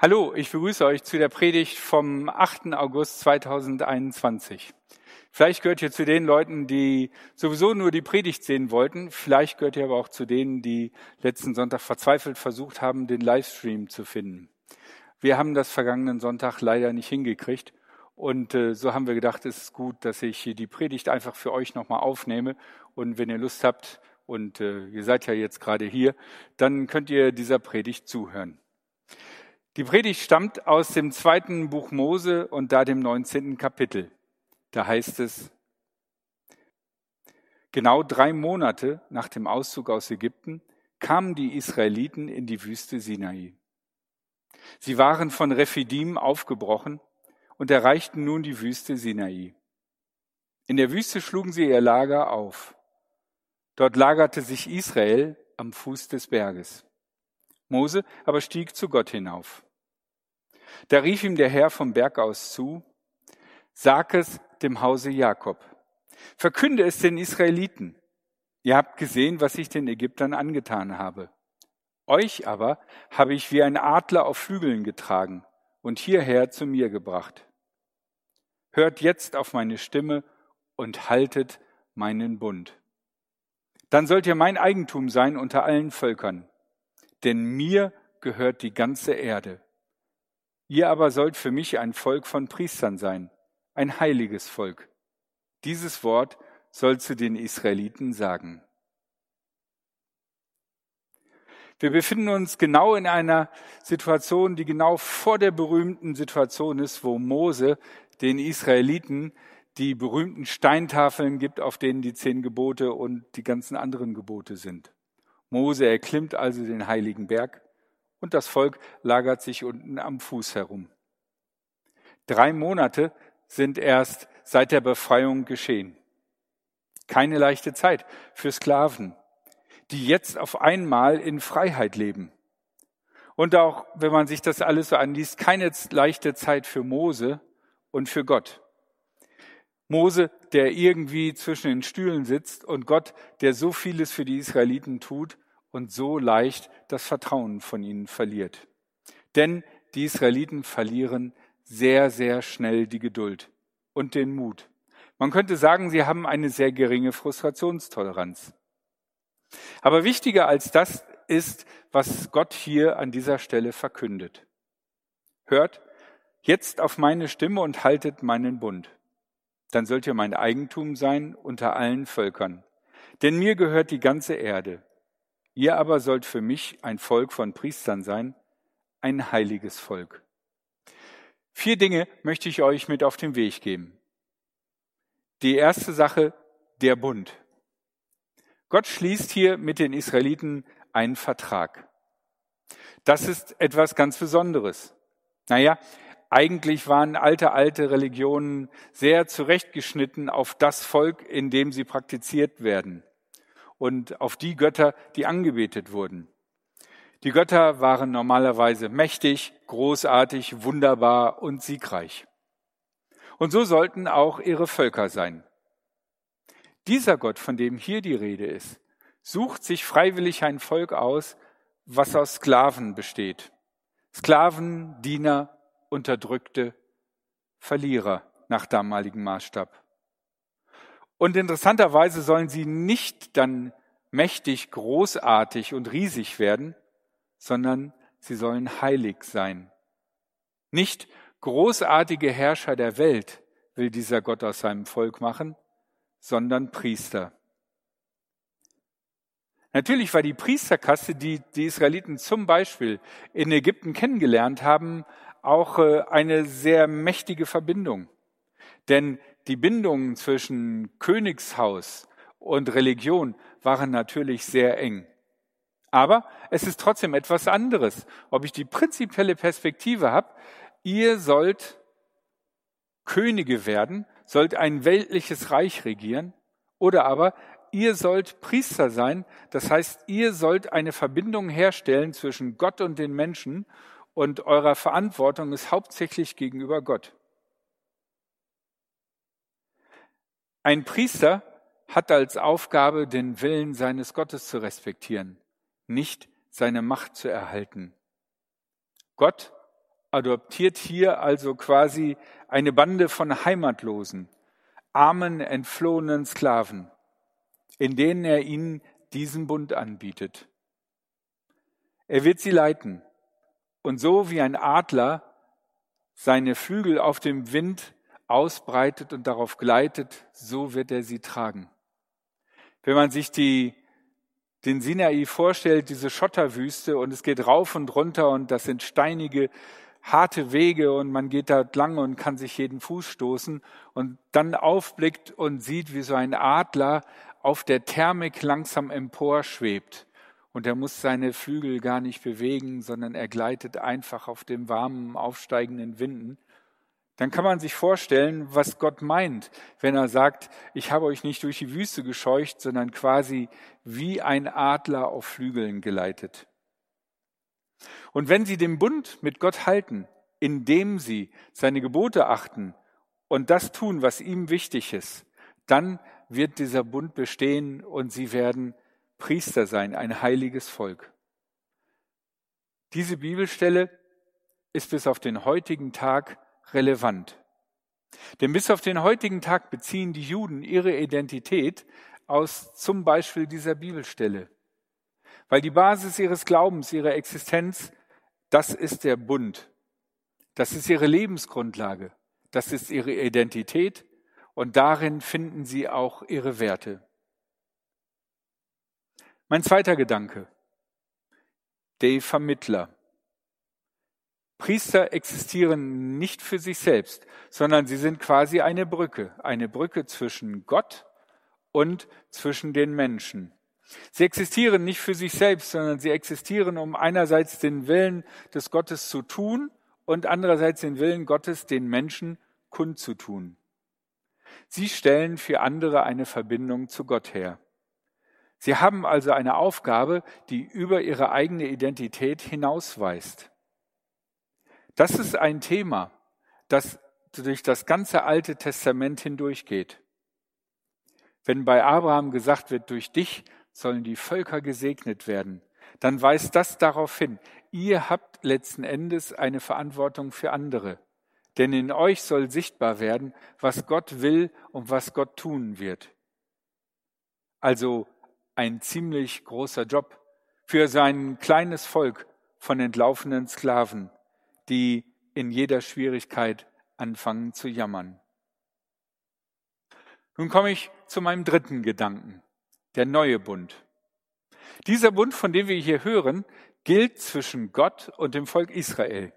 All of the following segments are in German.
Hallo, ich begrüße euch zu der Predigt vom 8. August 2021. Vielleicht gehört ihr zu den Leuten, die sowieso nur die Predigt sehen wollten. Vielleicht gehört ihr aber auch zu denen, die letzten Sonntag verzweifelt versucht haben, den Livestream zu finden. Wir haben das vergangenen Sonntag leider nicht hingekriegt. Und äh, so haben wir gedacht, es ist gut, dass ich die Predigt einfach für euch nochmal aufnehme. Und wenn ihr Lust habt, und äh, ihr seid ja jetzt gerade hier, dann könnt ihr dieser Predigt zuhören. Die Predigt stammt aus dem zweiten Buch Mose und da dem 19. Kapitel. Da heißt es, genau drei Monate nach dem Auszug aus Ägypten kamen die Israeliten in die Wüste Sinai. Sie waren von Rephidim aufgebrochen und erreichten nun die Wüste Sinai. In der Wüste schlugen sie ihr Lager auf. Dort lagerte sich Israel am Fuß des Berges. Mose aber stieg zu Gott hinauf. Da rief ihm der Herr vom Berg aus zu, sag es dem Hause Jakob, verkünde es den Israeliten. Ihr habt gesehen, was ich den Ägyptern angetan habe. Euch aber habe ich wie ein Adler auf Flügeln getragen und hierher zu mir gebracht. Hört jetzt auf meine Stimme und haltet meinen Bund. Dann sollt ihr mein Eigentum sein unter allen Völkern, denn mir gehört die ganze Erde. Ihr aber sollt für mich ein Volk von Priestern sein, ein heiliges Volk. Dieses Wort soll zu den Israeliten sagen. Wir befinden uns genau in einer Situation, die genau vor der berühmten Situation ist, wo Mose den Israeliten die berühmten Steintafeln gibt, auf denen die zehn Gebote und die ganzen anderen Gebote sind. Mose erklimmt also den heiligen Berg und das Volk lagert sich unten am Fuß herum. Drei Monate sind erst seit der Befreiung geschehen. Keine leichte Zeit für Sklaven, die jetzt auf einmal in Freiheit leben. Und auch, wenn man sich das alles so anliest, keine leichte Zeit für Mose und für Gott. Mose, der irgendwie zwischen den Stühlen sitzt und Gott, der so vieles für die Israeliten tut und so leicht das Vertrauen von ihnen verliert. Denn die Israeliten verlieren sehr, sehr schnell die Geduld und den Mut. Man könnte sagen, sie haben eine sehr geringe Frustrationstoleranz. Aber wichtiger als das ist, was Gott hier an dieser Stelle verkündet. Hört jetzt auf meine Stimme und haltet meinen Bund. Dann sollt ihr mein Eigentum sein unter allen Völkern. Denn mir gehört die ganze Erde. Ihr aber sollt für mich ein Volk von Priestern sein, ein heiliges Volk. Vier Dinge möchte ich euch mit auf den Weg geben. Die erste Sache, der Bund. Gott schließt hier mit den Israeliten einen Vertrag. Das ist etwas ganz Besonderes. Naja, eigentlich waren alte, alte Religionen sehr zurechtgeschnitten auf das Volk, in dem sie praktiziert werden und auf die Götter, die angebetet wurden. Die Götter waren normalerweise mächtig, großartig, wunderbar und siegreich. Und so sollten auch ihre Völker sein. Dieser Gott, von dem hier die Rede ist, sucht sich freiwillig ein Volk aus, was aus Sklaven besteht. Sklaven, Diener, Unterdrückte, Verlierer nach damaligem Maßstab. Und interessanterweise sollen sie nicht dann mächtig, großartig und riesig werden, sondern sie sollen heilig sein. Nicht großartige Herrscher der Welt will dieser Gott aus seinem Volk machen, sondern Priester. Natürlich war die Priesterkaste, die die Israeliten zum Beispiel in Ägypten kennengelernt haben, auch äh, eine sehr mächtige Verbindung. Denn die Bindungen zwischen Königshaus und Religion waren natürlich sehr eng. Aber es ist trotzdem etwas anderes, ob ich die prinzipielle Perspektive habe, ihr sollt Könige werden, sollt ein weltliches Reich regieren, oder aber ihr sollt Priester sein, das heißt, ihr sollt eine Verbindung herstellen zwischen Gott und den Menschen und eurer Verantwortung ist hauptsächlich gegenüber Gott. Ein Priester hat als Aufgabe, den Willen seines Gottes zu respektieren, nicht seine Macht zu erhalten. Gott adoptiert hier also quasi eine Bande von Heimatlosen, armen, entflohenen Sklaven, in denen er ihnen diesen Bund anbietet. Er wird sie leiten und so wie ein Adler seine Flügel auf dem Wind ausbreitet und darauf gleitet, so wird er sie tragen. Wenn man sich die, den Sinai vorstellt, diese Schotterwüste und es geht rauf und runter und das sind steinige, harte Wege und man geht da lang und kann sich jeden Fuß stoßen und dann aufblickt und sieht, wie so ein Adler auf der Thermik langsam emporschwebt. Und er muss seine Flügel gar nicht bewegen, sondern er gleitet einfach auf dem warmen, aufsteigenden Winden dann kann man sich vorstellen, was Gott meint, wenn er sagt, ich habe euch nicht durch die Wüste gescheucht, sondern quasi wie ein Adler auf Flügeln geleitet. Und wenn sie den Bund mit Gott halten, indem sie seine Gebote achten und das tun, was ihm wichtig ist, dann wird dieser Bund bestehen und sie werden Priester sein, ein heiliges Volk. Diese Bibelstelle ist bis auf den heutigen Tag relevant. Denn bis auf den heutigen Tag beziehen die Juden ihre Identität aus zum Beispiel dieser Bibelstelle. Weil die Basis ihres Glaubens, ihrer Existenz, das ist der Bund. Das ist ihre Lebensgrundlage. Das ist ihre Identität und darin finden sie auch ihre Werte. Mein zweiter Gedanke. Der Vermittler. Priester existieren nicht für sich selbst, sondern sie sind quasi eine Brücke, eine Brücke zwischen Gott und zwischen den Menschen. Sie existieren nicht für sich selbst, sondern sie existieren, um einerseits den Willen des Gottes zu tun und andererseits den Willen Gottes den Menschen kundzutun. Sie stellen für andere eine Verbindung zu Gott her. Sie haben also eine Aufgabe, die über ihre eigene Identität hinausweist. Das ist ein Thema, das durch das ganze Alte Testament hindurchgeht. Wenn bei Abraham gesagt wird, durch dich sollen die Völker gesegnet werden, dann weist das darauf hin, ihr habt letzten Endes eine Verantwortung für andere. Denn in euch soll sichtbar werden, was Gott will und was Gott tun wird. Also ein ziemlich großer Job für sein kleines Volk von entlaufenen Sklaven, die in jeder Schwierigkeit anfangen zu jammern. Nun komme ich zu meinem dritten Gedanken, der neue Bund. Dieser Bund, von dem wir hier hören, gilt zwischen Gott und dem Volk Israel.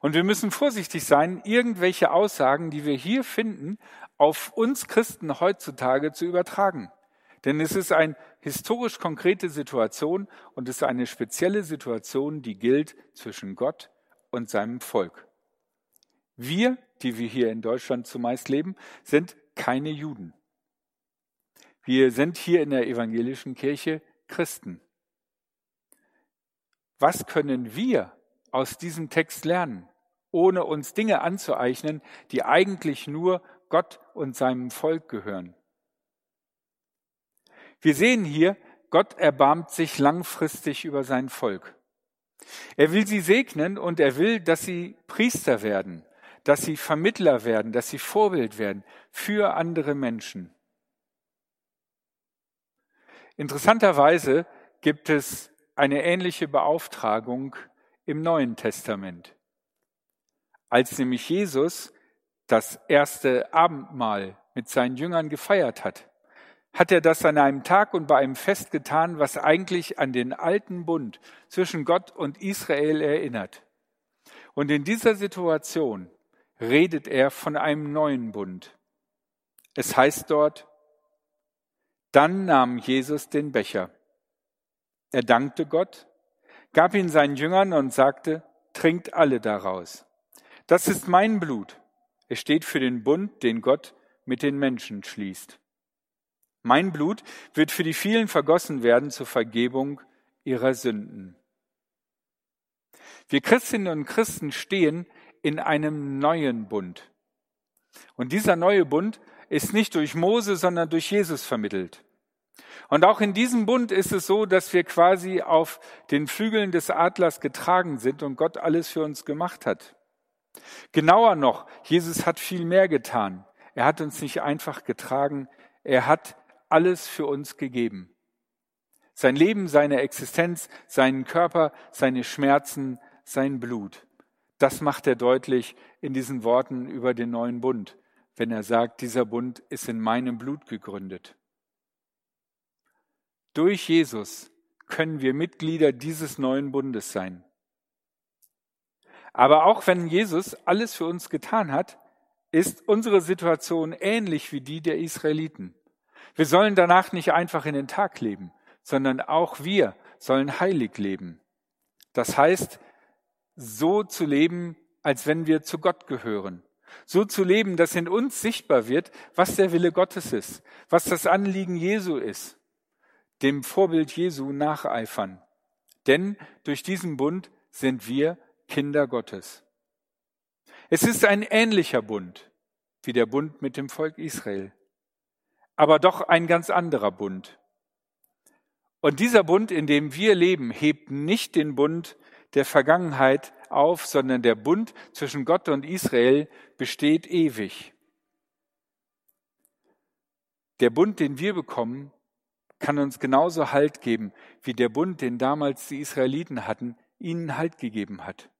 Und wir müssen vorsichtig sein, irgendwelche Aussagen, die wir hier finden, auf uns Christen heutzutage zu übertragen. Denn es ist eine historisch konkrete Situation und es ist eine spezielle Situation, die gilt zwischen Gott und seinem Volk. Wir, die wir hier in Deutschland zumeist leben, sind keine Juden. Wir sind hier in der evangelischen Kirche Christen. Was können wir aus diesem Text lernen, ohne uns Dinge anzueignen, die eigentlich nur Gott und seinem Volk gehören? Wir sehen hier, Gott erbarmt sich langfristig über sein Volk. Er will sie segnen und er will, dass sie Priester werden, dass sie Vermittler werden, dass sie Vorbild werden für andere Menschen. Interessanterweise gibt es eine ähnliche Beauftragung im Neuen Testament. Als nämlich Jesus das erste Abendmahl mit seinen Jüngern gefeiert hat, hat er das an einem Tag und bei einem Fest getan, was eigentlich an den alten Bund zwischen Gott und Israel erinnert. Und in dieser Situation redet er von einem neuen Bund. Es heißt dort, dann nahm Jesus den Becher. Er dankte Gott, gab ihn seinen Jüngern und sagte, trinkt alle daraus. Das ist mein Blut. Es steht für den Bund, den Gott mit den Menschen schließt. Mein Blut wird für die vielen vergossen werden zur Vergebung ihrer Sünden. Wir Christinnen und Christen stehen in einem neuen Bund. Und dieser neue Bund ist nicht durch Mose, sondern durch Jesus vermittelt. Und auch in diesem Bund ist es so, dass wir quasi auf den Flügeln des Adlers getragen sind und Gott alles für uns gemacht hat. Genauer noch, Jesus hat viel mehr getan. Er hat uns nicht einfach getragen, er hat alles für uns gegeben. Sein Leben, seine Existenz, seinen Körper, seine Schmerzen, sein Blut. Das macht er deutlich in diesen Worten über den neuen Bund, wenn er sagt, dieser Bund ist in meinem Blut gegründet. Durch Jesus können wir Mitglieder dieses neuen Bundes sein. Aber auch wenn Jesus alles für uns getan hat, ist unsere Situation ähnlich wie die der Israeliten. Wir sollen danach nicht einfach in den Tag leben, sondern auch wir sollen heilig leben. Das heißt, so zu leben, als wenn wir zu Gott gehören. So zu leben, dass in uns sichtbar wird, was der Wille Gottes ist, was das Anliegen Jesu ist dem Vorbild Jesu nacheifern. Denn durch diesen Bund sind wir Kinder Gottes. Es ist ein ähnlicher Bund wie der Bund mit dem Volk Israel, aber doch ein ganz anderer Bund. Und dieser Bund, in dem wir leben, hebt nicht den Bund der Vergangenheit auf, sondern der Bund zwischen Gott und Israel besteht ewig. Der Bund, den wir bekommen, kann uns genauso Halt geben, wie der Bund, den damals die Israeliten hatten, ihnen Halt gegeben hat.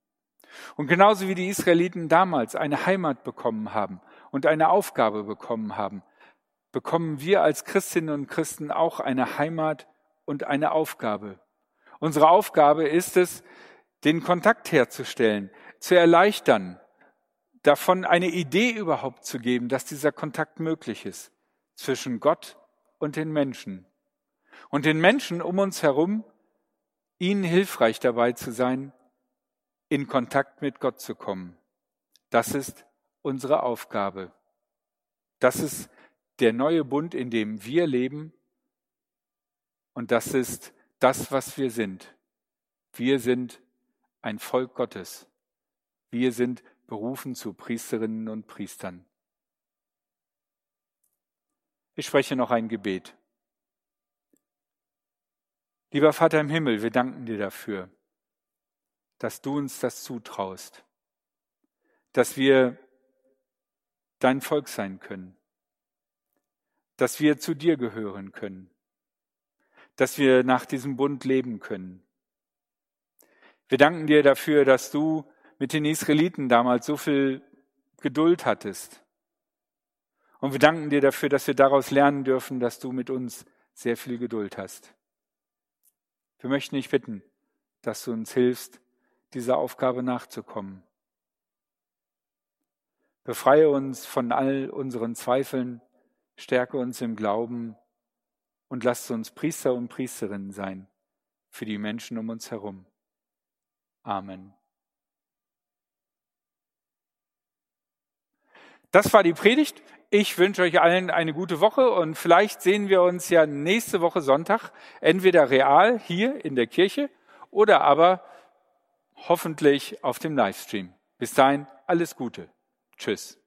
Und genauso wie die Israeliten damals eine Heimat bekommen haben und eine Aufgabe bekommen haben, bekommen wir als Christinnen und Christen auch eine Heimat und eine Aufgabe. Unsere Aufgabe ist es, den Kontakt herzustellen, zu erleichtern, davon eine Idee überhaupt zu geben, dass dieser Kontakt möglich ist zwischen Gott und den Menschen und den Menschen um uns herum, ihnen hilfreich dabei zu sein, in Kontakt mit Gott zu kommen. Das ist unsere Aufgabe. Das ist der neue Bund, in dem wir leben. Und das ist das, was wir sind. Wir sind ein Volk Gottes. Wir sind berufen zu Priesterinnen und Priestern. Ich spreche noch ein Gebet. Lieber Vater im Himmel, wir danken dir dafür, dass du uns das zutraust, dass wir dein Volk sein können, dass wir zu dir gehören können, dass wir nach diesem Bund leben können. Wir danken dir dafür, dass du mit den Israeliten damals so viel Geduld hattest. Und wir danken dir dafür, dass wir daraus lernen dürfen, dass du mit uns sehr viel Geduld hast. Wir möchten dich bitten, dass du uns hilfst, dieser Aufgabe nachzukommen. Befreie uns von all unseren Zweifeln, stärke uns im Glauben und lasst uns Priester und Priesterinnen sein für die Menschen um uns herum. Amen. Das war die Predigt. Ich wünsche euch allen eine gute Woche und vielleicht sehen wir uns ja nächste Woche Sonntag entweder real hier in der Kirche oder aber hoffentlich auf dem Livestream. Bis dahin alles Gute. Tschüss.